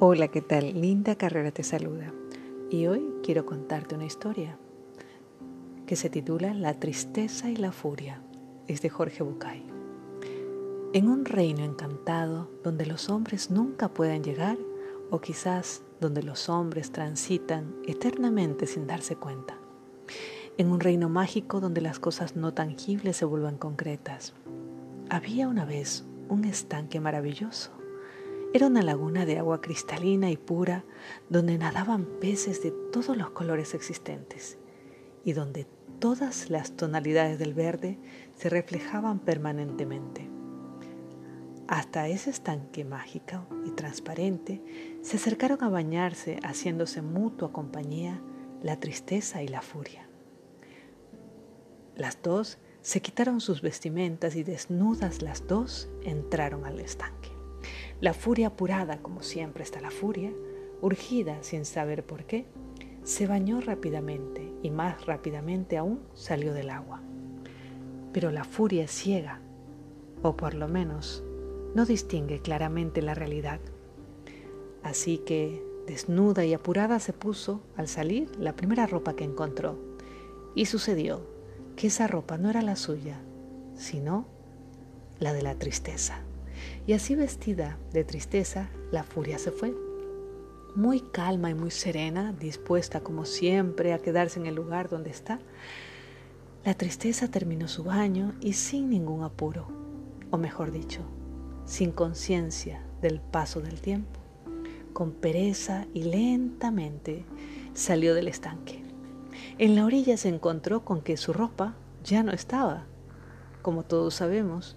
Hola, ¿qué tal? Linda Carrera te saluda. Y hoy quiero contarte una historia que se titula La tristeza y la furia. Es de Jorge Bucay. En un reino encantado donde los hombres nunca pueden llegar, o quizás donde los hombres transitan eternamente sin darse cuenta. En un reino mágico donde las cosas no tangibles se vuelvan concretas. Había una vez un estanque maravilloso era una laguna de agua cristalina y pura donde nadaban peces de todos los colores existentes y donde todas las tonalidades del verde se reflejaban permanentemente. Hasta ese estanque mágico y transparente se acercaron a bañarse haciéndose mutua compañía la tristeza y la furia. Las dos se quitaron sus vestimentas y desnudas las dos entraron al estanque. La furia apurada, como siempre está la furia, urgida sin saber por qué, se bañó rápidamente y más rápidamente aún salió del agua. Pero la furia es ciega, o por lo menos no distingue claramente la realidad. Así que, desnuda y apurada, se puso, al salir, la primera ropa que encontró. Y sucedió que esa ropa no era la suya, sino la de la tristeza. Y así vestida de tristeza, la furia se fue. Muy calma y muy serena, dispuesta como siempre a quedarse en el lugar donde está, la tristeza terminó su baño y sin ningún apuro, o mejor dicho, sin conciencia del paso del tiempo, con pereza y lentamente salió del estanque. En la orilla se encontró con que su ropa ya no estaba. Como todos sabemos,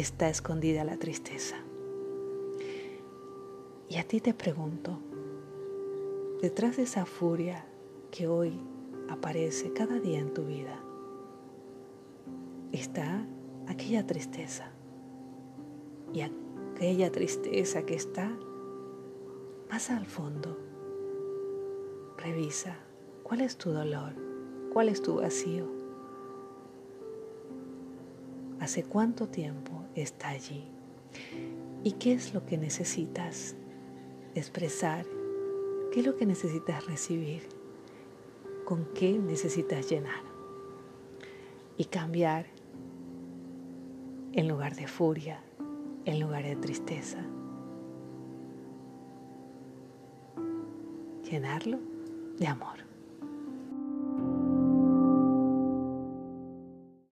está escondida la tristeza. Y a ti te pregunto, detrás de esa furia que hoy aparece cada día en tu vida, está aquella tristeza. Y aquella tristeza que está más al fondo. Revisa cuál es tu dolor, cuál es tu vacío. ¿Hace cuánto tiempo está allí? ¿Y qué es lo que necesitas expresar? ¿Qué es lo que necesitas recibir? ¿Con qué necesitas llenar? Y cambiar en lugar de furia, en lugar de tristeza. Llenarlo de amor.